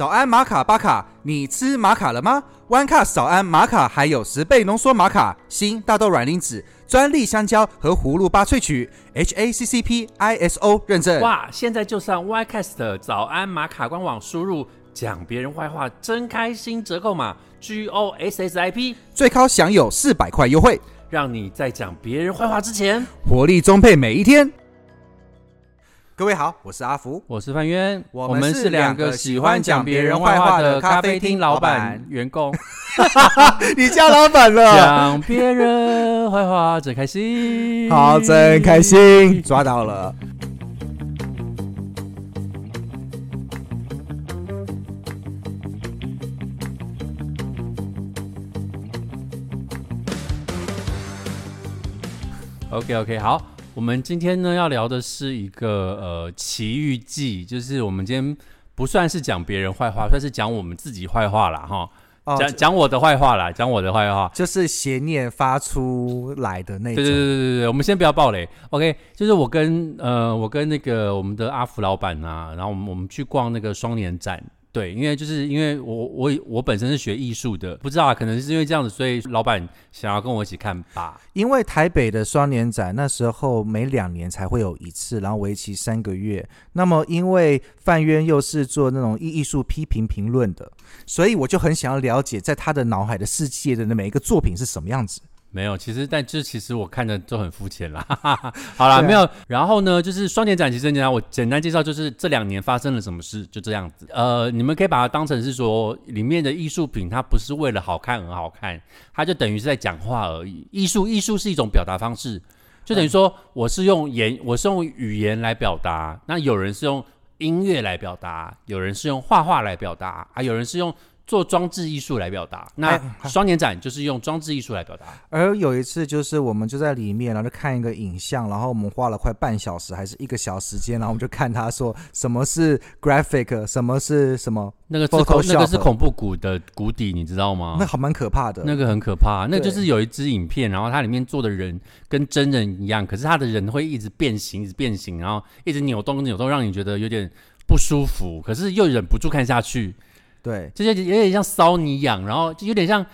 早安玛卡巴卡，你吃玛卡了吗？One Cup 早安玛卡还有十倍浓缩玛卡、新大豆软磷脂、专利香蕉和葫芦巴萃取，HACCP ISO 认证。哇！现在就上 YCast 的早安玛卡官网，输入讲别人坏话真开心折扣码 G O S S I P，最高享有四百块优惠，让你在讲别人坏话之前，活力充沛每一天。各位好，我是阿福。我是范渊，我们是两个喜欢讲别人坏话的咖啡厅老板。员工，你叫老板了，讲别人坏话真开心，好，真开心，抓到了。OK OK，好，我们今天呢要聊的是一个呃奇遇记，就是我们今天不算是讲别人坏话，算是讲我们自己坏话啦。哈。哦讲讲我的坏话啦，讲我的坏话。就是邪念发出来的那种。对对对对对对，我们先不要暴雷，OK？就是我跟呃我跟那个我们的阿福老板啊，然后我们我们去逛那个双年展。对，因为就是因为我我我本身是学艺术的，不知道啊，可能是因为这样子，所以老板想要跟我一起看吧。因为台北的双年展那时候每两年才会有一次，然后为期三个月。那么因为范渊又是做那种艺艺术批评评论的，所以我就很想要了解，在他的脑海的世界的每一个作品是什么样子。没有，其实但这其实我看的都很肤浅啦。好啦，啊没有。然后呢，就是双年展其实很简单，我简单介绍就是这两年发生了什么事，就这样子。呃，你们可以把它当成是说里面的艺术品，它不是为了好看而好看，它就等于是在讲话而已。艺术，艺术是一种表达方式，就等于说我是用言，我是用语言来表达，那有人是用音乐来表达，有人是用画画来表达，啊，有人是用。做装置艺术来表达，那哎双年展就是用装置艺术来表达。而有一次，就是我们就在里面，然后就看一个影像，然后我们花了快半小时还是一个小时间，然后我们就看他说什么是 graphic，什么是什么，那个是恐那个是恐怖谷的谷底，你知道吗？那好蛮可怕的。那个很可怕，那就是有一支影片，然后它里面做的人跟真人一样，可是他的人会一直变形，一直变形，然后一直扭动扭动，让你觉得有点不舒服，可是又忍不住看下去，对，这就有点像搔你痒，然后就有点像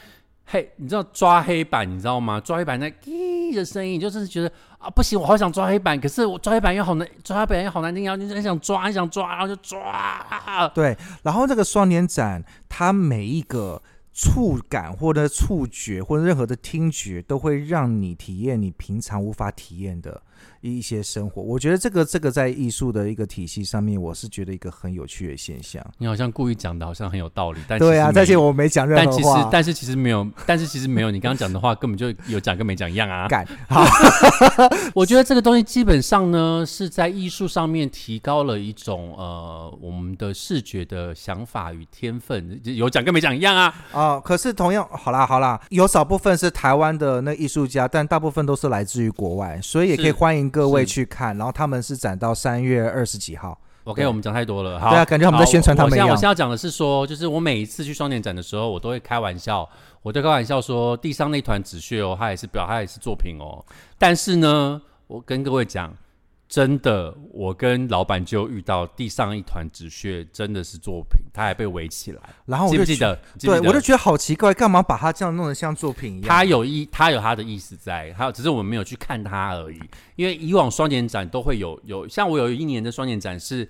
黑，你知道抓黑板，你知道吗？抓黑板那滴的声音，就是觉得啊不行，我好想抓黑板，可是我抓黑板又好难，抓黑板又好难听，然后就很想抓，很想抓，然后就抓。对，然后这个双年展，它每一个触感或者触觉或者任何的听觉，都会让你体验你平常无法体验的一些生活。我觉得这个这个在艺术的一个体系上面，我是觉得一个很有趣的现象。你好像故意讲的，好像很有道理，但对啊，其实没有而且我没讲任何但其实何。但是其实没有，但是其实没有，你刚刚讲的话根本就有讲跟没讲一样啊。干好，我觉得这个东西基本上呢是在艺术上面提高了一种呃我们的视觉的想法与天分，有讲跟没讲一样啊。哦，可是同样，好啦好啦，有少部分是台湾的那艺术家，但大部分都是来自于国外，所以也可以是欢迎各位去看。然后他们是展到三月二十几号。OK，我们讲太多了。好，对啊感觉我们在宣传他们我现在一样我现在要讲的是说，就是我每一次去双年展的时候，我都会开玩笑，我都开玩笑说，地上那团纸屑哦，它也是表，它也是作品哦。但是呢，我跟各位讲，真的，我跟老板就遇到地上一团纸屑，真的是作品，他还被围起来。然后我就记不记得？记对，得我就觉得好奇怪，干嘛把它这样弄得像作品一样？他有意，他有他的意思在，还有只是我们没有去看他而已。因为以往双年展都会有有，像我有一年的双年展是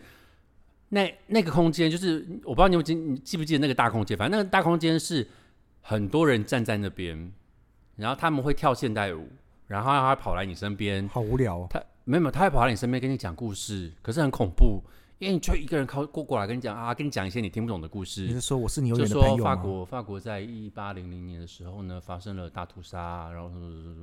那那个空间，就是我不知道你有记你记不记得那个大空间，反正那个大空间是很多人站在那边，然后他们会跳现代舞，然后他跑来你身边，好无聊、哦。他没有没有，他会跑到你身边跟你讲故事，可是很恐怖，因为你就一个人靠过过来跟你讲啊，跟你讲一些你听不懂的故事。你是说我是你永就远的朋友法国，法国在一八零零年的时候呢，发生了大屠杀，然后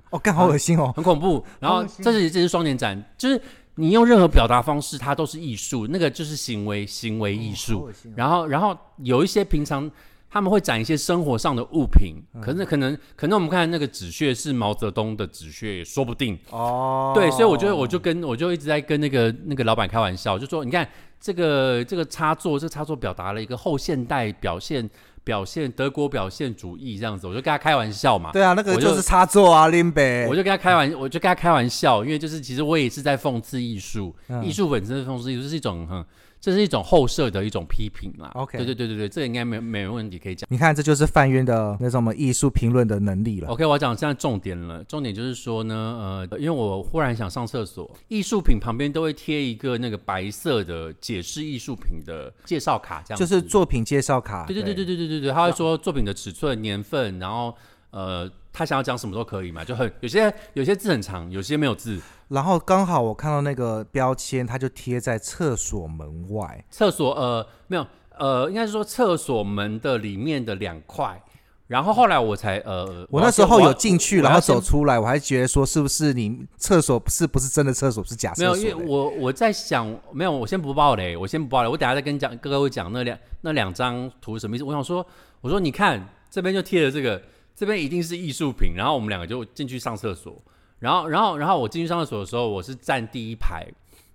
哦，干好恶心哦。很恐怖。然后这是这是双年展，就是你用任何表达方式，它都是艺术，那个就是行为行为艺好术。然后然后有一些平常他们会展一些生活上的物品，嗯可是可能可能我们看那个纸屑是毛泽东的纸屑，也说不定。哦，对，所以我就我就跟我就一直在跟那个那个老板开玩笑，就说你看这个这个插座，这个插座表达了一个后现代表现表现德国表现主义这样子，我就跟他开玩笑嘛。对啊，那个我就就是插座啊，林北。我就跟他开玩，我就跟他开玩笑，因为就是其实我也是在讽刺艺术，嗯艺术本身是讽刺艺术，是一种很这是一种后设的一种批评啦。OK 对对对对对，这个应该没没问题可以讲。你看，这就是范渊的那种艺术评论的能力了。OK，我要讲现在重点了，重点就是说呢，呃，因为我忽然想上厕所，艺术品旁边都会贴一个那个白色的解释艺术品的介绍卡，这样就是作品介绍卡。对对对对对对对对，他会说作品的尺寸、年份，然后呃，他想要讲什么都可以嘛，就很有些有些字很长，有些没有字。然后刚好我看到那个标签，它就贴在厕所门外。厕所呃没有呃，应该是说厕所门的里面的两块，然后后来我才呃，我那时候有进去，然后走出来，我还觉得说是不是你厕所是不是真的厕所，是假没有，厕所嘞？因为我我在想，没有，我先不报嘞，我先不报嘞，我等下再跟讲跟各位讲那两那两张图什么意思。我想说，我说你看这边就贴了这个，这边一定是艺术品，然后我们两个就进去上厕所，然后然后然后我进去上厕所的时候，我是站第一排，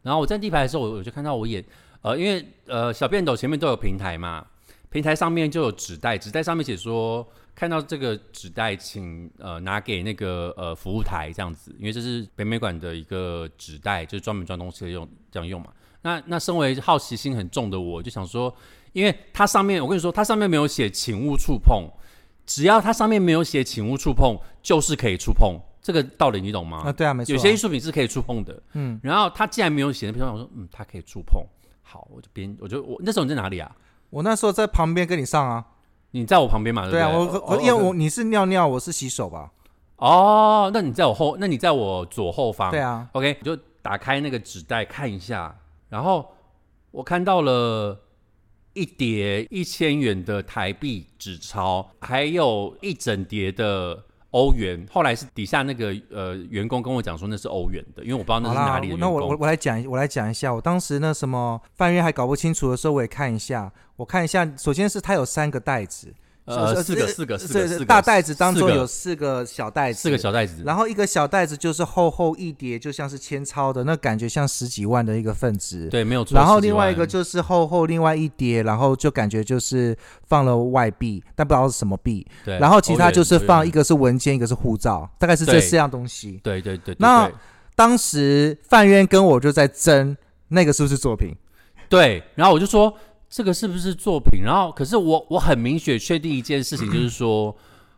然后我站第一排的时候，我我就看到我眼呃，因为呃小便斗前面都有平台嘛，平台上面就有纸袋，纸袋上面写说。看到这个纸袋，请呃拿给那个呃服务台这样子，因为这是北美馆的一个纸袋，就是专门装东西的用这样用嘛。那那身为好奇心很重的我，就想说，因为它上面我跟你说，它上面没有写请勿触碰，只要它上面没有写请勿触碰，就是可以触碰。这个道理你懂吗？啊，对啊，没错啊。有些艺术品是可以触碰的，嗯。然后他既然没有写那边，我说嗯，他可以触碰。好，我就边我就我那时候你在哪里啊？我那时候在旁边跟你上啊。你在我旁边嘛？对对啊，我我哦因为我你是尿尿，我是洗手吧？哦，那你在我后，那你在我左后方。对啊，OK，我就打开那个纸袋看一下，然后我看到了一叠一千元的台币纸钞，还有一整叠的欧元。后来是底下那个呃员工跟我讲说那是欧元的，因为我不知道那是哪里的，员那我我。我来讲我来讲一下，我当时那什么范院还搞不清楚的时候，我也看一下，我看一下，首先是它有三个袋子，呃，是四个，是四个，四是个，四个大袋子当中有四个小袋子，四个小袋子，然后一个小袋子就是厚厚一叠，就像是千钞的，那感觉像十几万的一个份子。对，没有错。然后另外一个就是厚厚另外一叠，然后就感觉就是放了外币，但不知道是什么币。对，然后其他就是放一个，个是文件，一个是护照，大概是这对四样东西。对对对，对那对当时范渊跟我就在争那个是不是作品，对，然后我就说这个是不是作品？然后可是我我很明确确定一件事情，就是说，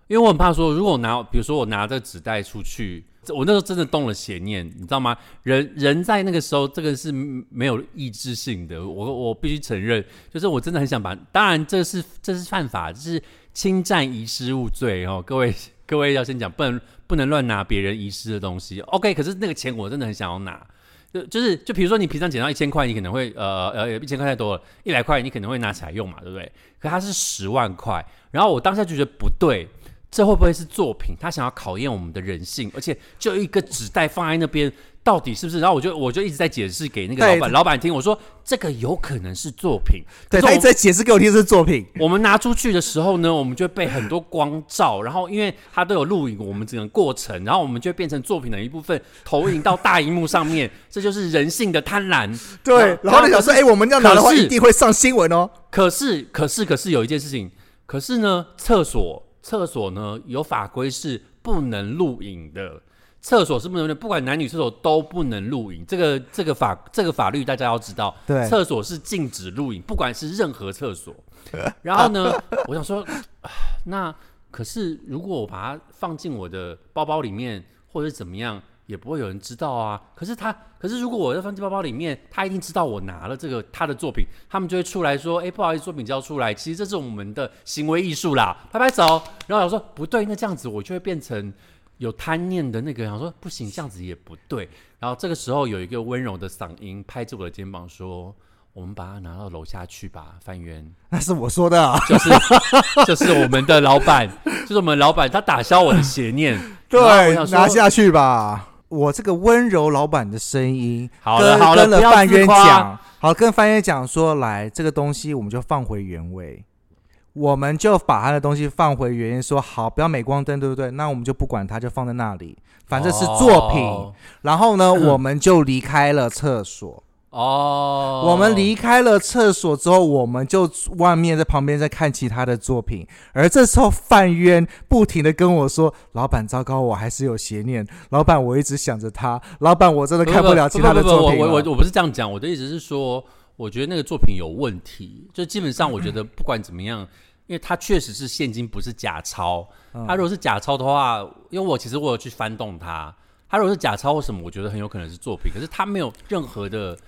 因为我很怕说，如果我拿，比如说我拿着纸袋出去，我那时候真的动了邪念，你知道吗？人人在那个时候，这个是没有意志性的，我我必须承认，就是我真的很想把，当然这是这是犯法，这是侵占遗失物罪哦，各位各位要先讲，不能不能乱拿别人遗失的东西。OK，可是那个钱我真的很想要拿。就就是就比如说你平常捡到一千块，你可能会呃呃一千块太多了，一百块你可能会拿起来用嘛，对不对？可它是十万块，然后我当下就觉得不对，这会不会是作品？他想要考验我们的人性，而且就一个纸袋放在那边，到底是不是？然后我就我就一直在解释给那个老板老板听，我说这个有可能是作品，对他一直在解释给我听是作品。我们拿出去的时候呢，我们就会被很多光照，然后因为它都有录影我们整个过程，然后我们就会变成作品的一部分，投影到大荧幕上面，这就是人性的贪婪。对，然后你想说，哎、我们这样拿的话，一定会上新闻哦。可是，可是，可是有一件事情，可是呢，厕所厕所呢有法规是不能录影的。厕所是不能的，不管男女厕所都不能录影。这个这个法这个法律大家要知道，对厕所是禁止录影，不管是任何厕所。然后呢，我想说，啊那可是如果我把它放进我的包包里面，或者怎么样，也不会有人知道啊。可是他，可是如果我在放进包包里面，他一定知道我拿了这个他的作品，他们就会出来说，哎、不好意思，作品交出来，其实这是我们的行为艺术啦，拍拍手。然后我说不对，那这样子我就会变成。有贪念的那个，想说不行，这样子也不对。然后这个时候有一个温柔的嗓音拍着我的肩膀说：“我们把它拿到楼下去吧，范渊。那是我说的、啊，就是就是我们的老板，就是我们老板，他打消我的邪念。对拿下去吧。我这个温柔老板的声音，好了跟好了跟了范渊讲，好，跟范渊讲说，来，这个东西我们就放回原位，我们就把他的东西放回原位，说好，不要镁光灯，对不对？那我们就不管它，就放在那里，反正是作品。哦然后呢，我们就离开了厕所。哦，我们离开了厕所之后，我们就外面在旁边在看其他的作品。而这时候，范渊不停的跟我说：“老板，糟糕，我还是有邪念。老板，我一直想着他。老板，我真的看不了其他的作品了。不不不我我我我不是这样讲，我的意思是说，我觉得那个作品有问题。就基本上，我觉得不管怎么样，因为它确实是现金，不是假钞。它如果是假钞的话，因为我其实我有去翻动它，它如果是假钞或什么，我觉得很有可能是作品。可是它没有任何的，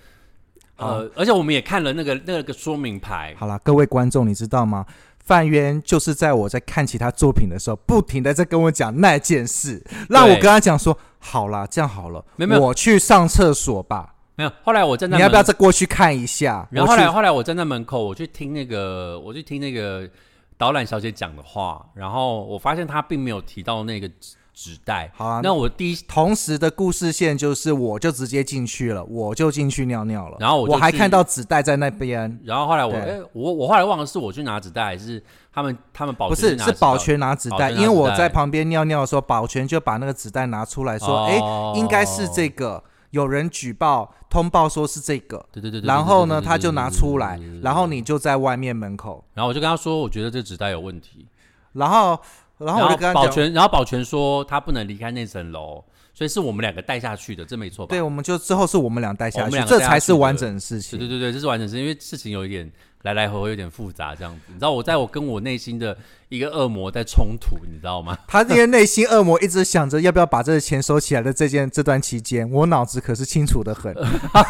呃，而且我们也看了那个那个说明牌。好啦，各位观众，你知道吗？范渊就是在我在看其他作品的时候，不停的在跟我讲那件事，让我跟他讲说：好啦，这样好了，没有我去上厕所吧。没有，后来我站在你要不要再过去看一下？然后后来后来我站在门口，我去听那个，我去听那个导览小姐讲的话，然后我发现她并没有提到那个纸纸袋。好啊，那我第一，同时的故事线就是，我就直接进去了，我就进去尿尿了，然后我我还看到纸袋在那边，然后后来我，我我后来忘了是我去拿纸袋，还是他们他们保不全是是保全拿纸袋，因为我在旁边尿尿的时候，保全就把那个纸袋拿出来说，哎、哦应该是这个，有人举报通报说是这个，对对对对，然后呢他就拿出来然后你就在外面门口，然后我就跟他说，我觉得这纸袋有问题。然后然后我就跟他讲，保全，然后保全说他不能离开那层楼，所以是我们两个带下去的，这没错吧？对，我们就之后是我们俩带下去我们两，个这才是完整的事情。对对对对，这是完整事情因为事情有一点来来回回有点复杂，这样子。你知道我在我跟我内心的一个恶魔在冲突，你知道吗？他那些内心恶魔一直想着要不要把这个钱收起来的这件这段期间，我脑子可是清楚的很。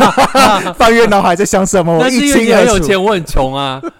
翻越脑海在想什么，我一清二楚。有钱，我很穷啊。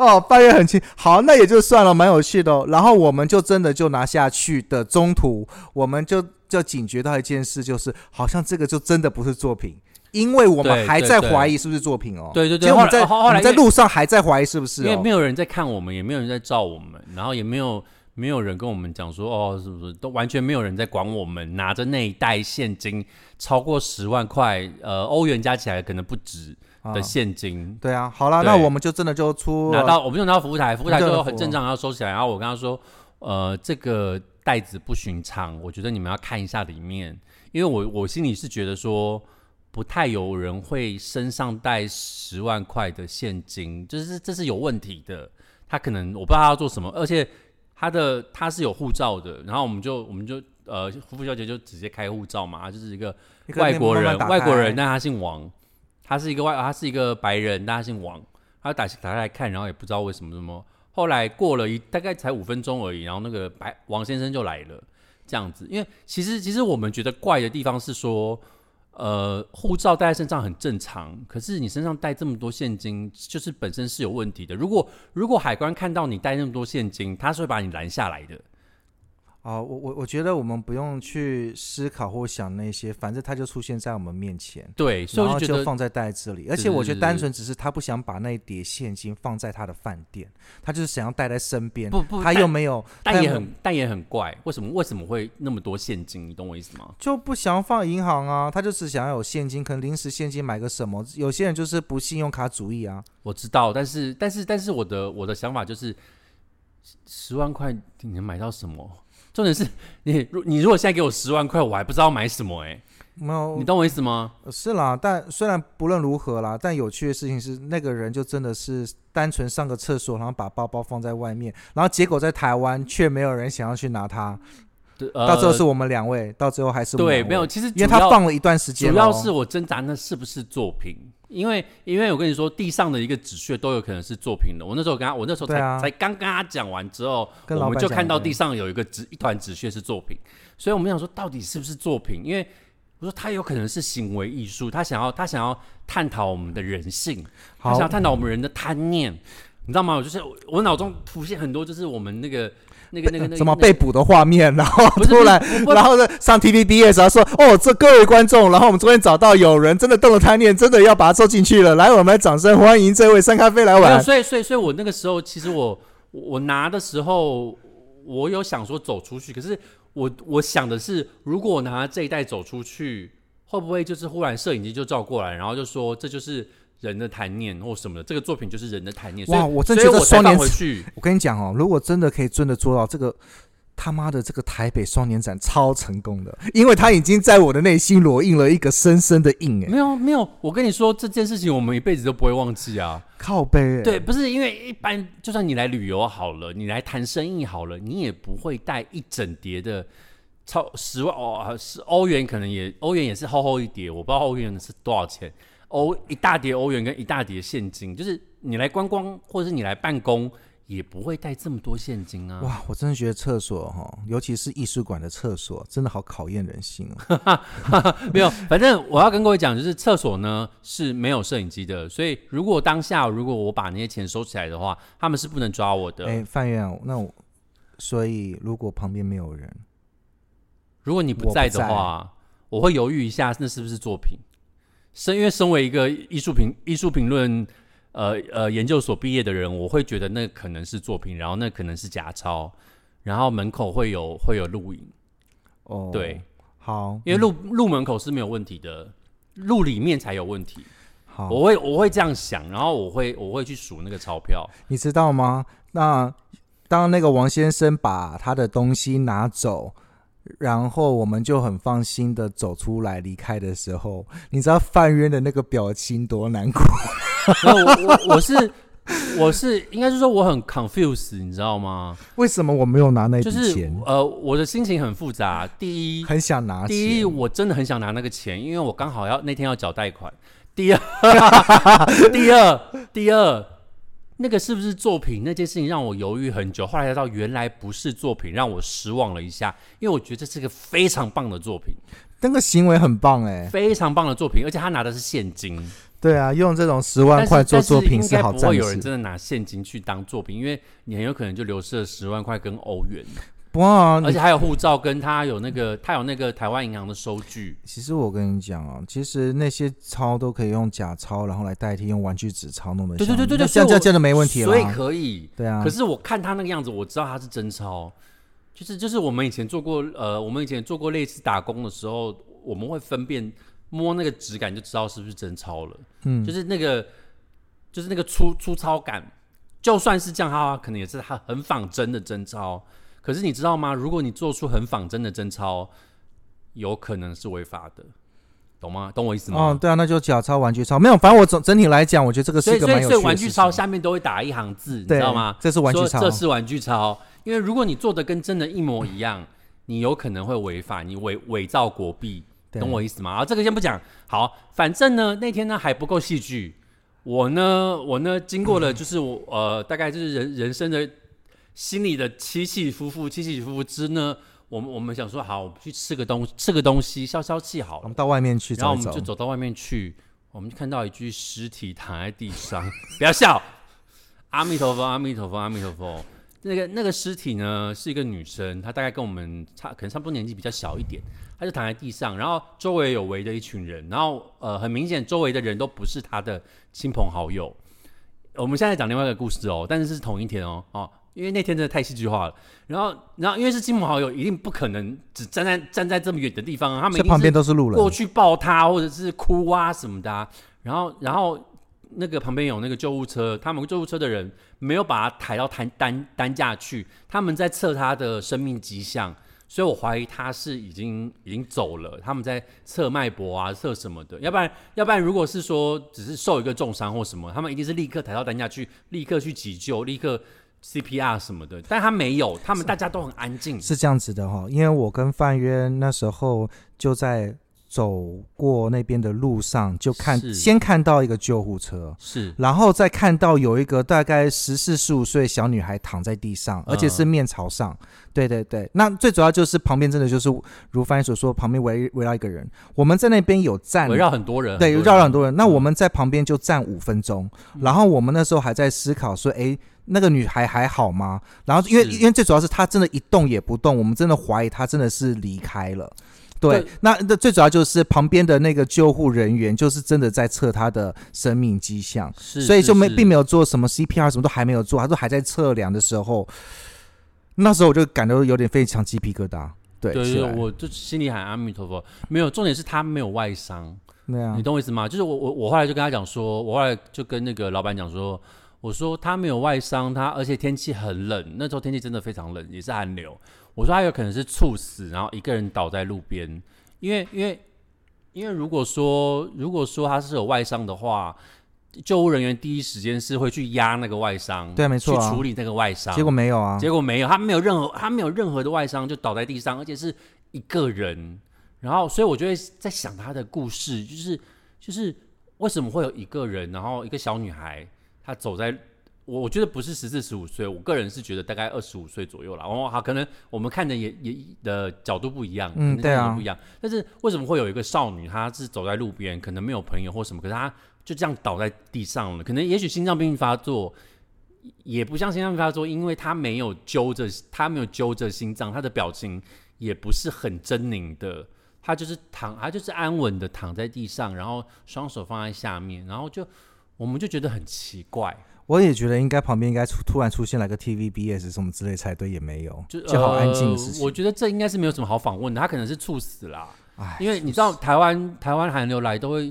哦，半月很轻，好，那也就算了，蛮有趣的、哦。然后我们就真的就拿下去的中途，我们就就警觉到一件事，就是好像这个就真的不是作品。因为我们还在怀疑是不是作品哦，对对对结果我们在路上还在怀疑是不是哦因为没，有人在看我们，也没有人在照我们，然后也没有没有人跟我们讲说哦，是不是都完全没有人在管我们，拿着那一袋现金超过十万块，呃，欧元加起来可能不止啊的现金。对啊，好了，那我们就真的就出了拿到我们就拿到服务台，服务台就很正常要收起来。然后我跟他说，呃，这个袋子不寻常，我觉得你们要看一下里面，因为我我心里是觉得说，不太有人会身上带十万块的现金，就是这是有问题的。他可能我不知道他要做什么，而且他的他是有护照的，然后我们就我们就呃，服务小姐就直接开护照嘛，她就是一个外国人，慢慢外国人，开但他姓王，他是一个外，他是一个白人，但他姓王。他打打来看，然后也不知道为什么什么。后来过了一大概才五分钟而已，然后那个白王先生就来了，这样子。因为其实其实我们觉得怪的地方是说，呃，护照带在身上很正常，可是你身上带这么多现金，就是本身是有问题的。如果如果海关看到你带那么多现金，他是会把你拦下来的。哦，我我我觉得我们不用去思考或想那些，反正它就出现在我们面前，对，所以然后我就觉得就放在袋子里。而且我觉得单纯只是他不想把那一叠现金放在他的饭店，他就是想要带在身边。不不，他又没有，但也很但也很怪，为什么为什么会那么多现金？你懂我意思吗？就不想要放银行啊，他就只想要有现金，可能临时现金买个什么。有些人就是不信用卡主义啊。我知道，但是但是但是我的我的想法就是，十十万块你能买到什么？重点是你如你如果现在给我十万块，我还不知道买什么哎、没有。你懂我意思吗？是啦，但虽然不论如何啦，但有趣的事情是，那个人就真的是单纯上个厕所，然后把包包放在外面，然后结果在台湾却没有人想要去拿它，对到最后是呃我们两位，到最后还是我们位对没有，，其实因为他放了一段时间，主要是我挣扎那是不是作品，因为因为我跟你说，地上的一个纸屑都有可能是作品的。我那时候跟他，我那时候才、啊才刚跟他讲完之后，我们就看到地上有一个纸一团纸屑是作品，所以我们想说到底是不是作品？因为我说他有可能是行为艺术，他想要他想要探讨我们的人性，他想要探讨我们人的贪念，你知道吗？我就是我脑中浮现很多，就是我们那个那个那个 那个什么被捕的画面，然后突然然后呢上 TVBS 然后说哦，这各位观众，然后我们昨天找到有人真的动了贪念，真的要把他收进去了，来，我们来掌声欢迎这位三咖啡来玩。所以所以所以我那个时候，其实我我我拿的时候，我有想说走出去，可是我我想的是，如果我拿这一袋走出去，会不会就是忽然摄影机就照过来，然后就说这就是人的贪念或什么的，这个作品就是人的贪念。哇我真觉得双年放回去。我跟你讲哦，如果真的可以真的做到这个。他妈的，这个台北双年展超成功的，因为他已经在我的内心裸印了一个深深的印，哎，没有没有，我跟你说这件事情，我们一辈子都不会忘记啊。靠背，哎对，，不是因为一般，就算你来旅游好了，你来谈生意好了，你也不会带一整叠的超十万哦，是欧元可能也欧元也是厚厚一叠，我不知道欧元是多少钱，欧一大叠欧元跟一大叠现金，就是你来观光或者是你来办公。也不会带这么多现金啊！哇，我真的觉得厕所哈，尤其是艺术馆的厕所，真的好考验人性哦。没有，反正我要跟各位讲，就是厕所呢是没有摄影机的，所以如果当下如果我把那些钱收起来的话，他们是不能抓我的。哎，范院，那我所以如果旁边没有人，如果你不在的话，我会犹豫一下，那是不是作品？身因为身为一个艺术评艺术评论。呃呃，研究所毕业的人，我会觉得那可能是作品，然后那可能是假钞，然后门口会有会有录影。哦，对，好，因为路路门口是没有问题的，路里面才有问题。好，我会我会这样想，然后我会我会去数那个钞票，你知道吗？那当那个王先生把他的东西拿走。然后我们就很放心的走出来离开的时候，你知道范渊的那个表情多难过？我我我是我是应该是说我很 confused，你知道吗？为什么我没有拿那笔钱？呃，我的心情很复杂。第一，很想拿；第一，我真的很想拿那个钱，因为我刚好要那天要缴贷款。第二，第二，第二。那个是不是作品？那件事情让我犹豫很久，后来才知道原来不是作品，让我失望了一下。因为我觉得这是个非常棒的作品，那个行为很棒哎，非常棒的作品，而且他拿的是现金。对啊，用这种十万块做作品是好不会有人真的拿现金去当作品，因为你很有可能就流失了十万块跟欧元。哇！而且还有护照，跟他有那个，他有那个台湾银行的收据。其实我跟你讲啊，其实那些钞都可以用假钞，然后来代替用玩具纸钞弄的。对对对对对，这样这样真的没问题了。所以可以。对啊。可是我看他那个样子，我知道他是真钞。就是就是我们以前做过，呃，我们以前做过类似打工的时候，我们会分辨摸那个质感就知道是不是真钞了。嗯。就是那个，就是那个粗粗糙感，就算是这样，它可能也是它很仿真的真钞。可是你知道吗？如果你做出很仿真的真钞，有可能是违法的，懂吗？懂我意思吗？哦，对啊，那就假钞、玩具钞没有。反正我整整体来讲，我觉得这个是一个蛮有趣的。所以玩具钞下面都会打一行字，你知道吗？这是玩具钞，这是玩具钞。因为如果你做的跟真的一模一样，你有可能会违法，你伪伪造国币，懂我意思吗？啊，这个先不讲。好，反正呢，那天呢还不够戏剧。我呢，我呢，经过了 就是我呃，大概就是人人生的。心里的起起伏伏，起起伏伏之呢，我们我们想说，好，我们去吃个东吃个东西，消消气好了。我们到外面去，然后我们就走到外面去，我们就看到一具尸体躺在地上。不要笑，阿弥陀佛，阿弥陀佛，阿弥陀佛。那个那个尸体呢，是一个女生，她大概跟我们差，可能差不多年纪比较小一点。她就躺在地上，然后周围有围着一群人，然后呃，很明显周围的人都不是她的亲朋好友。我们现在讲另外一个故事哦，但是是同一天哦，哦。因为那天真的太戏剧化了，然后，然后因为是亲朋好友，一定不可能只站在站在这么远的地方啊，他们旁边都是路人，过去抱他或者是哭啊什么的，然后，然后那个旁边有那个救护车，他们救护车的人没有把他抬到担担担架去，他们在测他的生命迹象，所以我怀疑他是已经已经走了，他们在测脉搏啊，测什么的，要不然，要不然如果是说只是受一个重伤或什么，他们一定是立刻抬到担架去，立刻去急救，立刻。CPR 什么的，但他没有，他们大家都很安静。是这样子的哈，因为我跟范渊那时候就在走过那边的路上，就看先看到一个救护车，是，然后再看到有一个大概十四十五岁小女孩躺在地上，而且是面朝上。对对对，那最主要就是旁边真的就是如翻译所说，旁边围围绕一个人，我们在那边有站，围绕很多人，对，绕了很多人。那我们在旁边就站五分钟，然后我们那时候还在思考说，哎。那个女孩还好吗？然后因为因为最主要是她真的一动也不动，我们真的怀疑她真的是离开了。对，那那最主要就是旁边的那个救护人员就是真的在测他的生命迹象，所以就没并没有做什么 CPR，什么都还没有做，他说还在测量的时候，那时候我就感到有点非常鸡皮疙瘩。对，对，我就心里喊阿弥陀佛。没有，重点是他没有外伤。对啊，你懂我意思吗？就是我我我后来就跟他讲说，我后来就跟那个老板讲说。我说他没有外伤，他而且天气很冷，那时候天气真的非常冷，也是寒流。我说他有可能是猝死，然后一个人倒在路边。因为因为因为如果说如果说他是有外伤的话，救护人员第一时间是会去压那个外伤，对，没错，去处理那个外伤。结果没有啊，结果没有，他没有任何他没有任何的外伤，就倒在地上，而且是一个人。然后，所以我就会在想他的故事，就是就是。为什么会有一个人，然后一个小女孩，她走在，我我觉得不是十四十五岁，我个人是觉得大概二十五岁左右了。哦，好，可能我们看的也也的角度不一样，嗯对不一样。但是为什么会有一个少女，她是走在路边，可能没有朋友或什么，可是她就这样倒在地上了，可能也许心脏病发作。也不像心脏病发作，因为她没有揪着，她没有揪着心脏，她的表情也不是很狰狞的，她就是躺，她就是安稳的躺在地上，然后双手放在下面，然后就我们就觉得很奇怪，我也觉得应该旁边应该出突然出现来个 TVBS 什么之类才对，也没有，就就好安静的事呃。情。我觉得这应该是没有什么好访问的，他可能是猝死啦，哎，因为你知道台湾台湾韩流来都会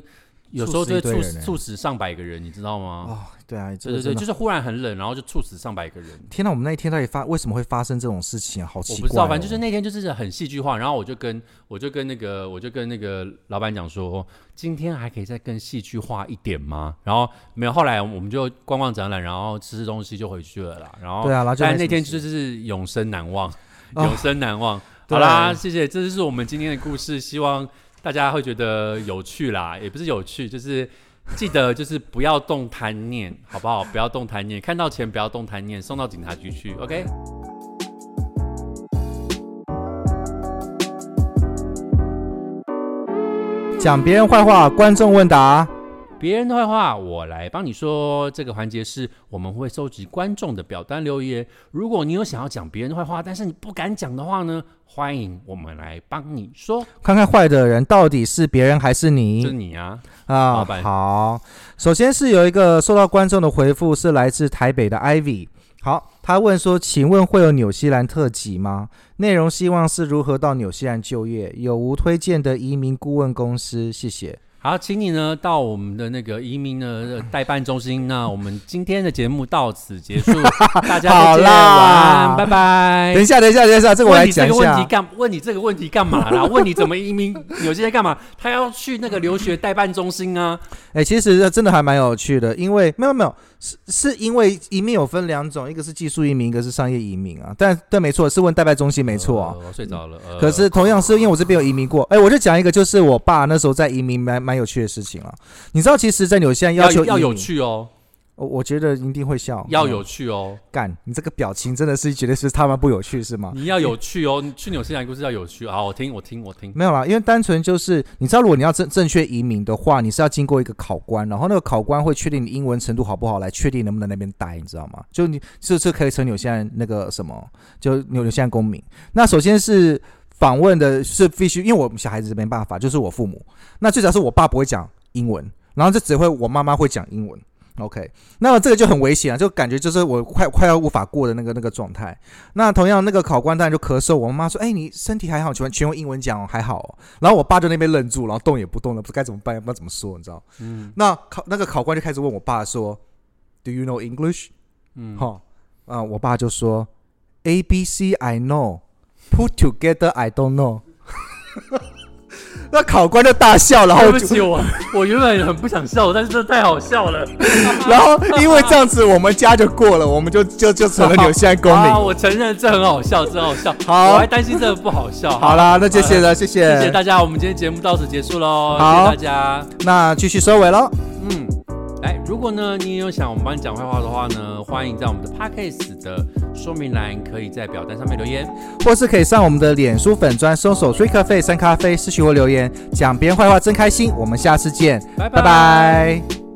有时候就会猝猝死上百个人，你知道吗？哦，对啊，对对对，就是忽然很冷，然后就猝死上百个人。天哪！我们那一天到底发为什么会发生这种事情啊？好奇怪、哦！我不知道，反正就是那天就是很戏剧化，然后我就跟我就跟那个我就跟那个老板讲说，今天还可以再更戏剧化一点吗？然后没有，后来我们就逛逛展览，然后吃吃东西就回去了啦。然后对啊，然后就但那天就是永生难忘，哦永生难忘。好啦，谢谢，这就是我们今天的故事，希望大家会觉得有趣啦，也不是有趣，就是记得就是不要动贪念，好不好？不要动贪念，看到钱不要动贪念，送到警察局去，OK？讲别人坏话，观众问答。别人的坏话，我来帮你说。这个环节是我们会收集观众的表单留言。如果你有想要讲别人的坏话，但是你不敢讲的话呢，欢迎我们来帮你说。看看坏的人到底是别人还是你是你你啊，啊好，首先是有一个收到观众的回复，是来自台北的 Ivy。好，他问说：“请问会有纽西兰特辑吗？内容希望是如何到纽西兰就业，有无推荐的移民顾问公司？谢谢。好，请你呢到我们的那个移民的代办中心。那我们今天的节目到此结束，大家好再见，啦晚安，拜拜。等一下，等一下，等一下，这个我来问你这讲一下。个问题干？问你这个问题干嘛啦？问你怎么移民有些人干嘛？他要去那个留学代办中心啊。哎、其实真的还蛮有趣的，因为没有没有，是是因为移民有分两种，一个是技术移民，一个是商业移民啊。但但没错，是问代办中心没错啊。呃我睡着了。呃可是同样是因为我这边有移民过，哎、我就讲一个，就是我爸那时候在移民蛮蛮有趣的事情了。你知道，其实，在纽西兰要求要要有，趣哦，我我觉得一定会笑，嗯要有趣哦，干，你这个表情真的是觉得是他妈不有趣是吗？你要有趣哦。你去纽西兰故事要有趣啊，我听我听我听。没有啦，因为单纯就是你知道，如果你要正正确移民的话，你是要经过一个考官，然后那个考官会确定你英文程度好不好，来确定能不能那边待，你知道吗？就你这这可以成纽西兰那个什么，就纽纽西兰公民。那首先是访问的是必须，因为我们小孩子没办法，就是我父母。那最主要是我爸不会讲英文，然后就只会我妈妈会讲英文。OK，那么这个就很危险啊，就感觉就是我快快要无法过的那个那个状态。那同样那个考官当然就咳嗽，我妈妈说：“哎、你身体还好？全全用英文讲哦，还好、哦。”然后我爸就那边愣住，然后动也不动了，不知该怎么办，也不知道怎么说，你知道？嗯那考那个考官就开始问我爸说：“Do you know English？” 嗯，哈、啊、我爸就说：“A B C I know, put together I don't know。”那考官就大笑，然后就对不起我，我原本很不想笑，但是这太好笑了。然后因为这样子，我们家就过了，我们就就就成了纽西兰公民。啊，我承认这很好笑，真好笑。好我还担心这个不好笑。好啦，那谢谢了，谢谢，谢谢大家，我们今天节目到此结束喽，谢谢大家。那继续收尾喽。嗯，来，如果呢你也有想我们帮你讲坏话的话呢，欢迎在我们的 podcast 的说明栏可以在表单上面留言。或是可以上我们的脸书粉专搜索 “three 咖啡三咖啡”私讯或留言，讲别人坏话真开心。我们下次见，拜拜拜